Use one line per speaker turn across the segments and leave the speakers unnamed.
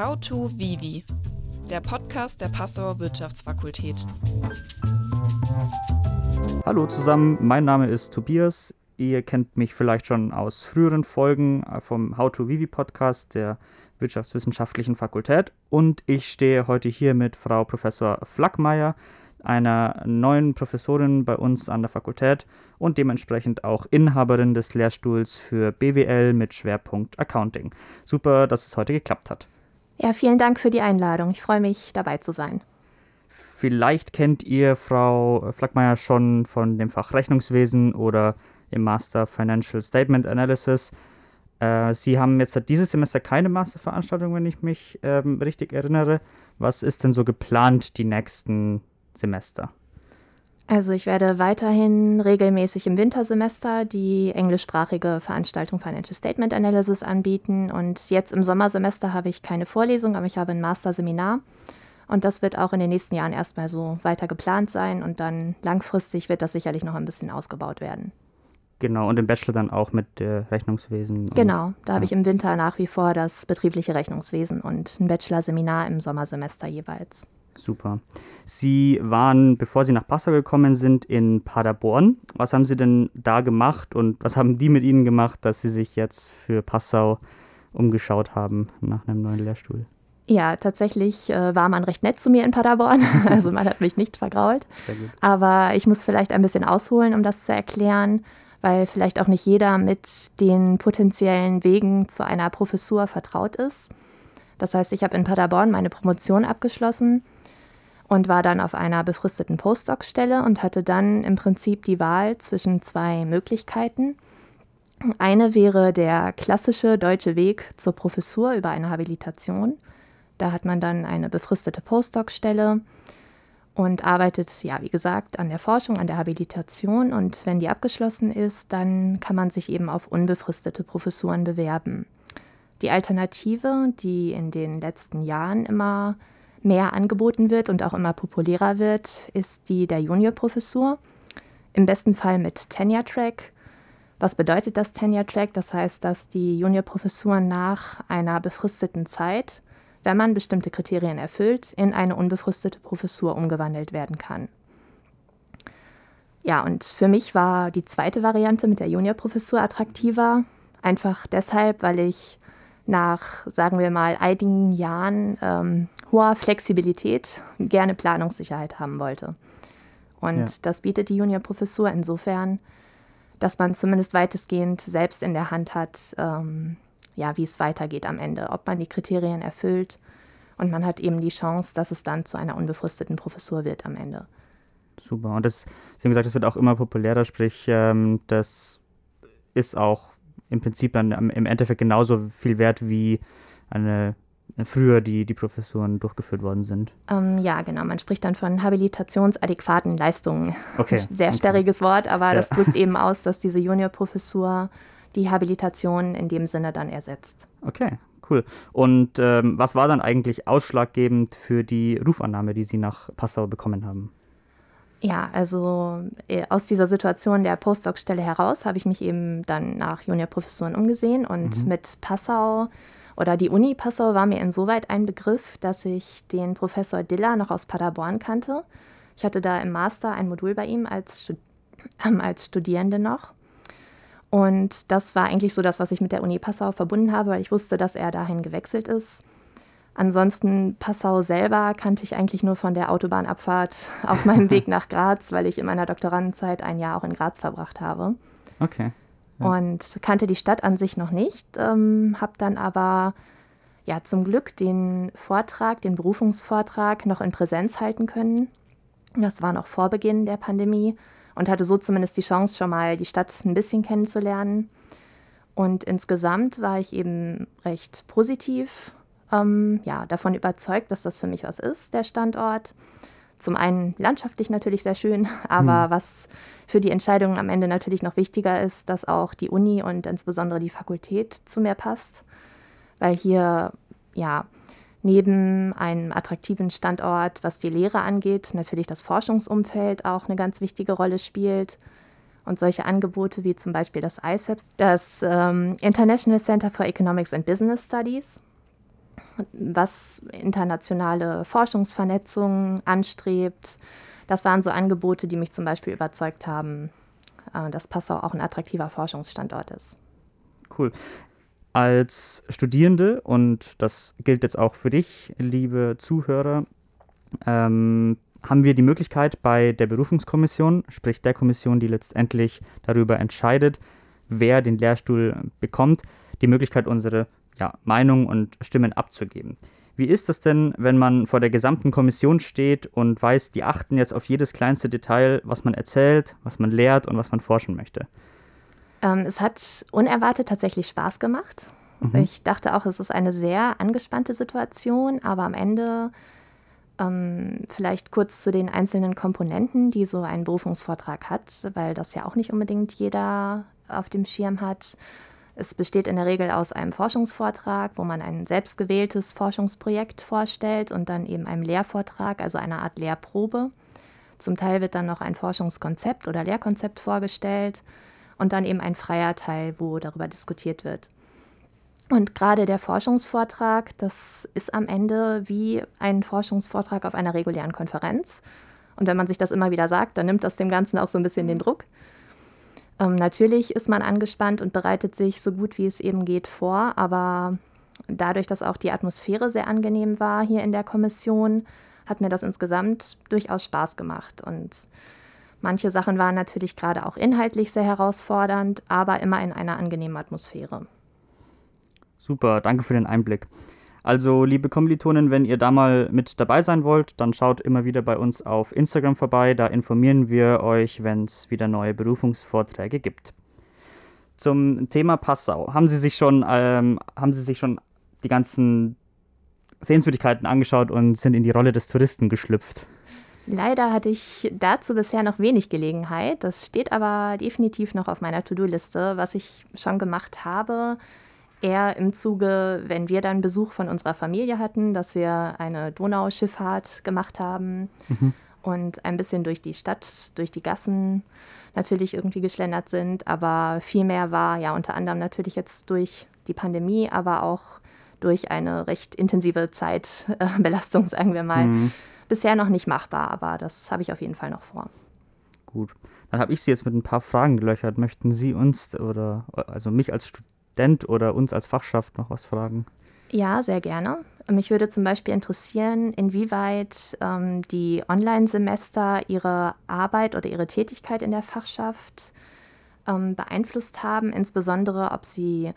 How to Vivi, der Podcast der Passauer Wirtschaftsfakultät.
Hallo zusammen, mein Name ist Tobias. Ihr kennt mich vielleicht schon aus früheren Folgen vom How to Vivi Podcast der Wirtschaftswissenschaftlichen Fakultät und ich stehe heute hier mit Frau Professor Flackmeier, einer neuen Professorin bei uns an der Fakultät und dementsprechend auch Inhaberin des Lehrstuhls für BWL mit Schwerpunkt Accounting. Super, dass es heute geklappt hat.
Ja, vielen Dank für die Einladung. Ich freue mich, dabei zu sein.
Vielleicht kennt ihr Frau Flackmeier schon von dem Fach Rechnungswesen oder im Master Financial Statement Analysis. Äh, Sie haben jetzt dieses Semester keine Masterveranstaltung, wenn ich mich ähm, richtig erinnere. Was ist denn so geplant die nächsten Semester?
Also ich werde weiterhin regelmäßig im Wintersemester die englischsprachige Veranstaltung Financial Statement Analysis anbieten und jetzt im Sommersemester habe ich keine Vorlesung, aber ich habe ein Masterseminar und das wird auch in den nächsten Jahren erstmal so weiter geplant sein und dann langfristig wird das sicherlich noch ein bisschen ausgebaut werden.
Genau, und im Bachelor dann auch mit äh, Rechnungswesen.
Genau, da ja. habe ich im Winter nach wie vor das betriebliche Rechnungswesen und ein Bachelorseminar im Sommersemester jeweils.
Super. Sie waren, bevor Sie nach Passau gekommen sind, in Paderborn. Was haben Sie denn da gemacht und was haben die mit Ihnen gemacht, dass Sie sich jetzt für Passau umgeschaut haben nach einem neuen Lehrstuhl?
Ja, tatsächlich äh, war man recht nett zu mir in Paderborn. Also man hat mich nicht vergrault. Aber ich muss vielleicht ein bisschen ausholen, um das zu erklären, weil vielleicht auch nicht jeder mit den potenziellen Wegen zu einer Professur vertraut ist. Das heißt, ich habe in Paderborn meine Promotion abgeschlossen und war dann auf einer befristeten Postdoc-Stelle und hatte dann im Prinzip die Wahl zwischen zwei Möglichkeiten. Eine wäre der klassische deutsche Weg zur Professur über eine Habilitation. Da hat man dann eine befristete Postdoc-Stelle und arbeitet, ja, wie gesagt, an der Forschung, an der Habilitation. Und wenn die abgeschlossen ist, dann kann man sich eben auf unbefristete Professuren bewerben. Die Alternative, die in den letzten Jahren immer mehr angeboten wird und auch immer populärer wird, ist die der Juniorprofessur. Im besten Fall mit Tenure Track. Was bedeutet das Tenure Track? Das heißt, dass die Juniorprofessuren nach einer befristeten Zeit, wenn man bestimmte Kriterien erfüllt, in eine unbefristete Professur umgewandelt werden kann. Ja, und für mich war die zweite Variante mit der Juniorprofessur attraktiver, einfach deshalb, weil ich nach, sagen wir mal, einigen Jahren ähm, hoher Flexibilität gerne Planungssicherheit haben wollte. Und ja. das bietet die Juniorprofessur insofern, dass man zumindest weitestgehend selbst in der Hand hat, ähm, ja, wie es weitergeht am Ende, ob man die Kriterien erfüllt. Und man hat eben die Chance, dass es dann zu einer unbefristeten Professur wird am Ende.
Super. Und das, Sie haben gesagt, das wird auch immer populärer, sprich, ähm, das ist auch im Prinzip dann im Endeffekt genauso viel wert wie eine früher die, die Professuren durchgeführt worden sind.
Ähm, ja, genau. Man spricht dann von habilitationsadäquaten Leistungen. Okay. Sehr sperriges Wort, aber ja. das drückt eben aus, dass diese Juniorprofessur die Habilitation in dem Sinne dann ersetzt.
Okay, cool. Und ähm, was war dann eigentlich ausschlaggebend für die Rufannahme, die Sie nach Passau bekommen haben?
Ja, also äh, aus dieser Situation der Postdoc-Stelle heraus habe ich mich eben dann nach Juniorprofessuren umgesehen und mhm. mit Passau oder die Uni Passau war mir insoweit ein Begriff, dass ich den Professor Diller noch aus Paderborn kannte. Ich hatte da im Master ein Modul bei ihm als, Stud äh, als Studierende noch. Und das war eigentlich so das, was ich mit der Uni Passau verbunden habe, weil ich wusste, dass er dahin gewechselt ist. Ansonsten Passau selber kannte ich eigentlich nur von der Autobahnabfahrt auf meinem Weg nach Graz, weil ich in meiner Doktorandenzeit ein Jahr auch in Graz verbracht habe.
Okay.
Ja. Und kannte die Stadt an sich noch nicht, ähm, habe dann aber ja zum Glück den Vortrag, den Berufungsvortrag noch in Präsenz halten können. Das war noch vor Beginn der Pandemie und hatte so zumindest die Chance, schon mal die Stadt ein bisschen kennenzulernen. Und insgesamt war ich eben recht positiv ähm, ja, davon überzeugt, dass das für mich was ist, der Standort. Zum einen landschaftlich natürlich sehr schön, aber mhm. was für die Entscheidung am Ende natürlich noch wichtiger ist, dass auch die Uni und insbesondere die Fakultät zu mir passt, weil hier ja neben einem attraktiven Standort, was die Lehre angeht, natürlich das Forschungsumfeld auch eine ganz wichtige Rolle spielt. Und solche Angebote wie zum Beispiel das ICEPS, das ähm, International Center for Economics and Business Studies, was internationale Forschungsvernetzung anstrebt. Das waren so Angebote, die mich zum Beispiel überzeugt haben, äh, dass Passau auch ein attraktiver Forschungsstandort ist.
Cool. Als Studierende, und das gilt jetzt auch für dich, liebe Zuhörer, ähm, haben wir die Möglichkeit bei der Berufungskommission, sprich der Kommission, die letztendlich darüber entscheidet, wer den Lehrstuhl bekommt, die Möglichkeit, unsere ja, Meinung und Stimmen abzugeben. Wie ist das denn, wenn man vor der gesamten Kommission steht und weiß, die achten jetzt auf jedes kleinste Detail, was man erzählt, was man lehrt und was man forschen möchte?
Ähm, es hat unerwartet tatsächlich Spaß gemacht. Mhm. Ich dachte auch, es ist eine sehr angespannte Situation, aber am Ende ähm, vielleicht kurz zu den einzelnen Komponenten, die so ein Berufungsvortrag hat, weil das ja auch nicht unbedingt jeder auf dem Schirm hat. Es besteht in der Regel aus einem Forschungsvortrag, wo man ein selbstgewähltes Forschungsprojekt vorstellt und dann eben einem Lehrvortrag, also einer Art Lehrprobe. Zum Teil wird dann noch ein Forschungskonzept oder Lehrkonzept vorgestellt und dann eben ein freier Teil, wo darüber diskutiert wird. Und gerade der Forschungsvortrag, das ist am Ende wie ein Forschungsvortrag auf einer regulären Konferenz. Und wenn man sich das immer wieder sagt, dann nimmt das dem Ganzen auch so ein bisschen den Druck. Ähm, natürlich ist man angespannt und bereitet sich so gut wie es eben geht vor, aber dadurch, dass auch die Atmosphäre sehr angenehm war hier in der Kommission, hat mir das insgesamt durchaus Spaß gemacht. Und manche Sachen waren natürlich gerade auch inhaltlich sehr herausfordernd, aber immer in einer angenehmen Atmosphäre.
Super, danke für den Einblick. Also, liebe Kommilitonen, wenn ihr da mal mit dabei sein wollt, dann schaut immer wieder bei uns auf Instagram vorbei. Da informieren wir euch, wenn es wieder neue Berufungsvorträge gibt. Zum Thema Passau. Haben Sie sich schon, ähm, haben Sie sich schon die ganzen Sehenswürdigkeiten angeschaut und sind in die Rolle des Touristen geschlüpft?
Leider hatte ich dazu bisher noch wenig Gelegenheit. Das steht aber definitiv noch auf meiner To-Do-Liste, was ich schon gemacht habe eher im Zuge, wenn wir dann Besuch von unserer Familie hatten, dass wir eine Donauschifffahrt gemacht haben mhm. und ein bisschen durch die Stadt, durch die Gassen natürlich irgendwie geschlendert sind. Aber viel mehr war ja unter anderem natürlich jetzt durch die Pandemie, aber auch durch eine recht intensive Zeitbelastung, sagen wir mal, mhm. bisher noch nicht machbar. Aber das habe ich auf jeden Fall noch vor.
Gut. Dann habe ich Sie jetzt mit ein paar Fragen gelöchert. Möchten Sie uns oder also mich als Student oder uns als Fachschaft noch was fragen?
Ja, sehr gerne. Mich würde zum Beispiel interessieren, inwieweit ähm, die Online-Semester ihre Arbeit oder ihre Tätigkeit in der Fachschaft ähm, beeinflusst haben, insbesondere ob sie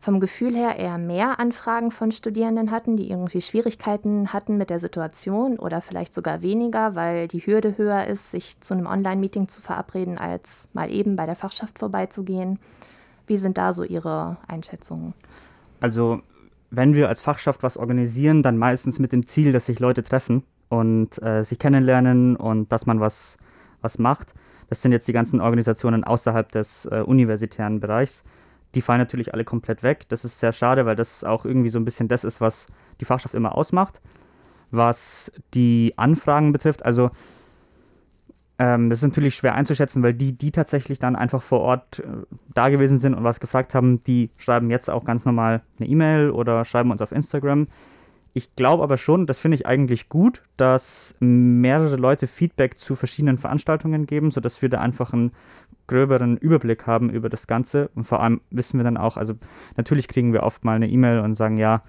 vom Gefühl her eher mehr Anfragen von Studierenden hatten, die irgendwie Schwierigkeiten hatten mit der Situation oder vielleicht sogar weniger, weil die Hürde höher ist, sich zu einem Online-Meeting zu verabreden, als mal eben bei der Fachschaft vorbeizugehen. Wie sind da so Ihre Einschätzungen?
Also, wenn wir als Fachschaft was organisieren, dann meistens mit dem Ziel, dass sich Leute treffen und äh, sich kennenlernen und dass man was, was macht. Das sind jetzt die ganzen Organisationen außerhalb des äh, universitären Bereichs. Die fallen natürlich alle komplett weg. Das ist sehr schade, weil das auch irgendwie so ein bisschen das ist, was die Fachschaft immer ausmacht. Was die Anfragen betrifft, also das ist natürlich schwer einzuschätzen, weil die, die tatsächlich dann einfach vor Ort äh, da gewesen sind und was gefragt haben, die schreiben jetzt auch ganz normal eine E-Mail oder schreiben uns auf Instagram. Ich glaube aber schon, das finde ich eigentlich gut, dass mehrere Leute Feedback zu verschiedenen Veranstaltungen geben, sodass wir da einfach einen gröberen Überblick haben über das Ganze. Und vor allem wissen wir dann auch, also natürlich kriegen wir oft mal eine E-Mail und sagen, ja,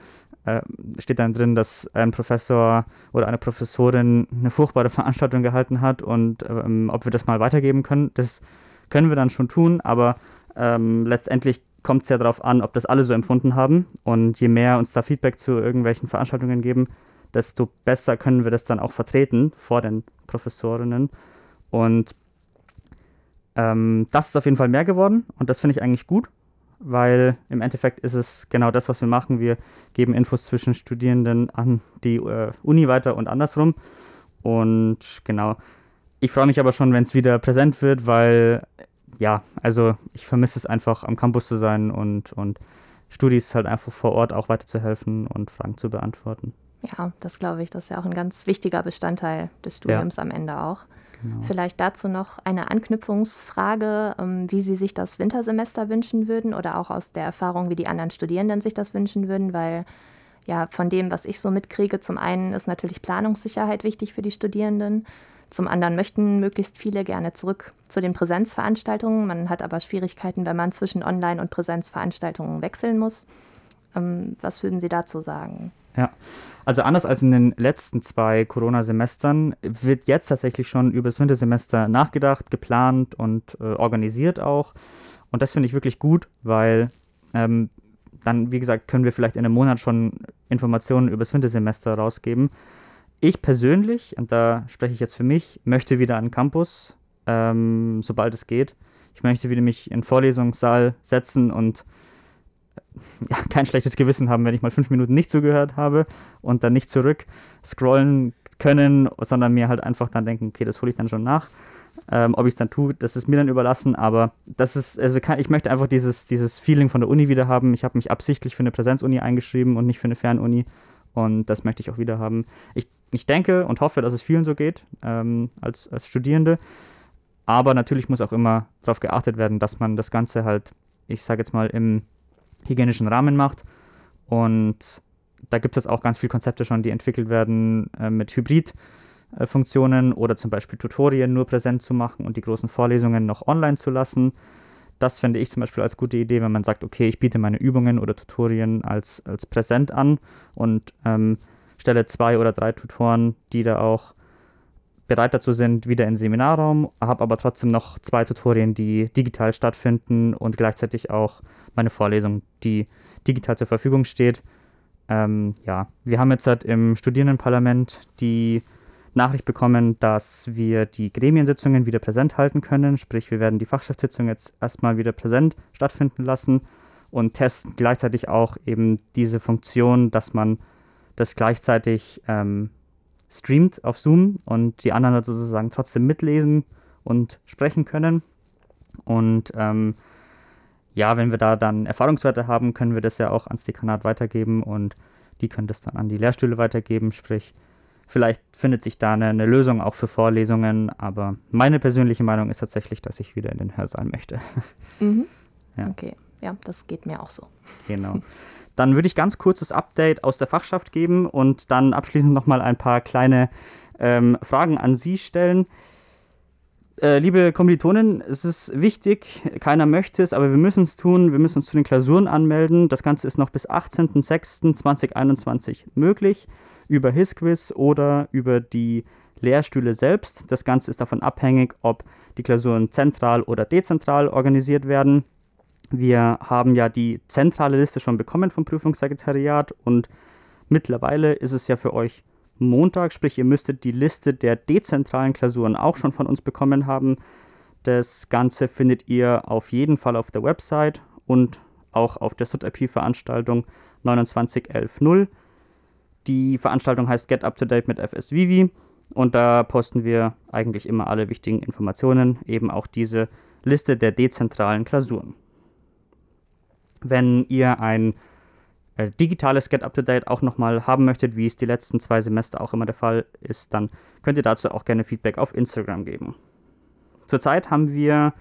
äh, steht dann drin, dass ein Professor oder eine Professorin eine furchtbare Veranstaltung gehalten hat und ähm, ob wir das mal weitergeben können. Das können wir dann schon tun, aber ähm, letztendlich kommt es ja darauf an, ob das alle so empfunden haben. Und je mehr uns da Feedback zu irgendwelchen Veranstaltungen geben, desto besser können wir das dann auch vertreten vor den Professorinnen. Und ähm, das ist auf jeden Fall mehr geworden und das finde ich eigentlich gut weil im Endeffekt ist es genau das, was wir machen. Wir geben Infos zwischen Studierenden an die äh, Uni weiter und andersrum. Und genau, ich freue mich aber schon, wenn es wieder präsent wird, weil ja, also ich vermisse es einfach, am Campus zu sein und, und Studis halt einfach vor Ort auch weiterzuhelfen und Fragen zu beantworten.
Ja, das glaube ich, das ist ja auch ein ganz wichtiger Bestandteil des Studiums ja. am Ende auch. Genau. Vielleicht dazu noch eine Anknüpfungsfrage, ähm, wie Sie sich das Wintersemester wünschen würden oder auch aus der Erfahrung, wie die anderen Studierenden sich das wünschen würden, weil ja, von dem, was ich so mitkriege, zum einen ist natürlich Planungssicherheit wichtig für die Studierenden. Zum anderen möchten möglichst viele gerne zurück zu den Präsenzveranstaltungen. Man hat aber Schwierigkeiten, wenn man zwischen Online- und Präsenzveranstaltungen wechseln muss. Ähm, was würden Sie dazu sagen?
Ja, also anders als in den letzten zwei Corona-Semestern wird jetzt tatsächlich schon über das Wintersemester nachgedacht, geplant und äh, organisiert auch. Und das finde ich wirklich gut, weil ähm, dann, wie gesagt, können wir vielleicht in einem Monat schon Informationen über das Wintersemester rausgeben. Ich persönlich, und da spreche ich jetzt für mich, möchte wieder an Campus, ähm, sobald es geht. Ich möchte wieder mich in Vorlesungssaal setzen und ja, kein schlechtes Gewissen haben, wenn ich mal fünf Minuten nicht zugehört habe und dann nicht zurück scrollen können, sondern mir halt einfach dann denken, okay, das hole ich dann schon nach. Ähm, ob ich es dann tue, das ist mir dann überlassen, aber das ist, also kann, ich möchte einfach dieses, dieses Feeling von der Uni wieder haben. Ich habe mich absichtlich für eine Präsenzuni eingeschrieben und nicht für eine Fernuni und das möchte ich auch wieder haben. Ich, ich denke und hoffe, dass es vielen so geht ähm, als, als Studierende, aber natürlich muss auch immer darauf geachtet werden, dass man das Ganze halt, ich sage jetzt mal, im hygienischen Rahmen macht. Und da gibt es auch ganz viele Konzepte schon, die entwickelt werden äh, mit Hybrid-Funktionen oder zum Beispiel Tutorien nur präsent zu machen und die großen Vorlesungen noch online zu lassen. Das fände ich zum Beispiel als gute Idee, wenn man sagt, okay, ich biete meine Übungen oder Tutorien als, als präsent an und ähm, stelle zwei oder drei Tutoren, die da auch bereit dazu sind, wieder in den Seminarraum, habe aber trotzdem noch zwei Tutorien, die digital stattfinden und gleichzeitig auch meine Vorlesung, die digital zur Verfügung steht. Ähm, ja, wir haben jetzt halt im Studierendenparlament die Nachricht bekommen, dass wir die Gremiensitzungen wieder präsent halten können. Sprich, wir werden die Fachschaftssitzung jetzt erstmal wieder präsent stattfinden lassen und testen gleichzeitig auch eben diese Funktion, dass man das gleichzeitig ähm, streamt auf Zoom und die anderen sozusagen trotzdem mitlesen und sprechen können. Und ähm, ja, wenn wir da dann Erfahrungswerte haben, können wir das ja auch ans Dekanat weitergeben und die können das dann an die Lehrstühle weitergeben. Sprich, vielleicht findet sich da eine, eine, Lösung auch für Vorlesungen, aber meine persönliche Meinung ist tatsächlich, dass ich wieder in den Hörsaal möchte.
Mhm. Ja. Okay, ja, das geht mir auch so.
Genau. Dann würde ich ganz kurzes Update aus der Fachschaft geben und dann abschließend nochmal ein paar kleine ähm, Fragen an Sie stellen. Äh, liebe Kommilitonen, es ist wichtig, keiner möchte es, aber wir müssen es tun. Wir müssen uns zu den Klausuren anmelden. Das Ganze ist noch bis 18.06.2021 möglich über HISQuiz oder über die Lehrstühle selbst. Das Ganze ist davon abhängig, ob die Klausuren zentral oder dezentral organisiert werden. Wir haben ja die zentrale Liste schon bekommen vom Prüfungssekretariat und mittlerweile ist es ja für euch Montag, sprich ihr müsstet die Liste der dezentralen Klausuren auch schon von uns bekommen haben. Das Ganze findet ihr auf jeden Fall auf der Website und auch auf der SUT-IP-Veranstaltung 29.11.0. Die Veranstaltung heißt Get Up to Date mit FS Vivi und da posten wir eigentlich immer alle wichtigen Informationen, eben auch diese Liste der dezentralen Klausuren. Wenn ihr ein äh, digitales Get Up to Date auch nochmal haben möchtet, wie es die letzten zwei Semester auch immer der Fall ist, dann könnt ihr dazu auch gerne Feedback auf Instagram geben. Zurzeit haben wir,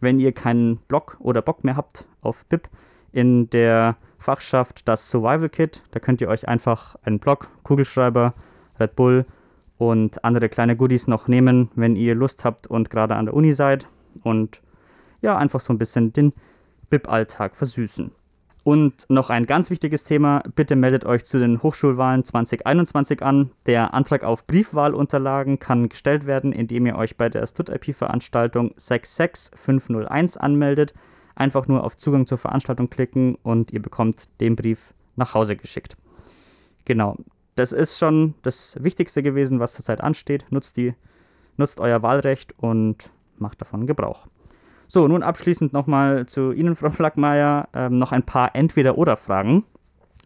wenn ihr keinen Blog oder Bock mehr habt auf BIP, in der Fachschaft das Survival Kit. Da könnt ihr euch einfach einen Blog, Kugelschreiber, Red Bull und andere kleine Goodies noch nehmen, wenn ihr Lust habt und gerade an der Uni seid. Und ja, einfach so ein bisschen den BIP-Alltag versüßen. Und noch ein ganz wichtiges Thema, bitte meldet euch zu den Hochschulwahlen 2021 an. Der Antrag auf Briefwahlunterlagen kann gestellt werden, indem ihr euch bei der STUD-IP-Veranstaltung 66501 anmeldet. Einfach nur auf Zugang zur Veranstaltung klicken und ihr bekommt den Brief nach Hause geschickt. Genau, das ist schon das Wichtigste gewesen, was zurzeit ansteht. Nutzt, die, nutzt euer Wahlrecht und macht davon Gebrauch. So, nun abschließend nochmal zu Ihnen, Frau Flackmeier, ähm, noch ein paar Entweder-Oder-Fragen.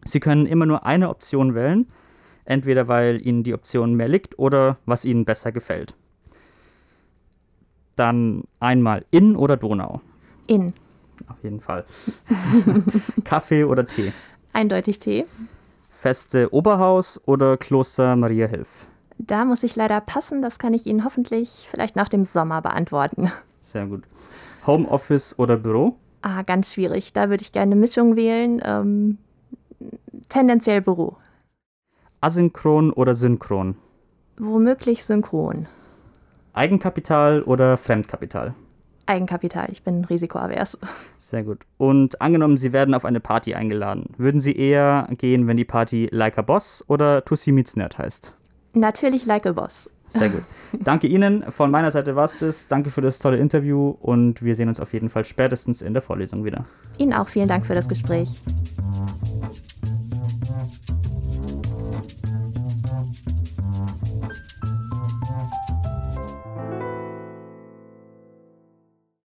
Sie können immer nur eine Option wählen, entweder weil Ihnen die Option mehr liegt oder was Ihnen besser gefällt. Dann einmal in oder Donau?
In.
Auf jeden Fall. Kaffee oder Tee?
Eindeutig Tee.
Feste Oberhaus oder Kloster Maria Hilf?
Da muss ich leider passen, das kann ich Ihnen hoffentlich vielleicht nach dem Sommer beantworten.
Sehr gut. Homeoffice oder Büro?
Ah, ganz schwierig. Da würde ich gerne eine Mischung wählen. Ähm, tendenziell Büro.
Asynchron oder synchron?
Womöglich synchron.
Eigenkapital oder Fremdkapital?
Eigenkapital, ich bin risikoavers.
Sehr gut. Und angenommen, Sie werden auf eine Party eingeladen. Würden Sie eher gehen, wenn die Party Like a Boss oder Tussi Meets Nerd heißt?
Natürlich Like a Boss.
Sehr gut. Danke Ihnen. Von meiner Seite war es das. Danke für das tolle Interview und wir sehen uns auf jeden Fall spätestens in der Vorlesung wieder.
Ihnen auch vielen Dank für das Gespräch.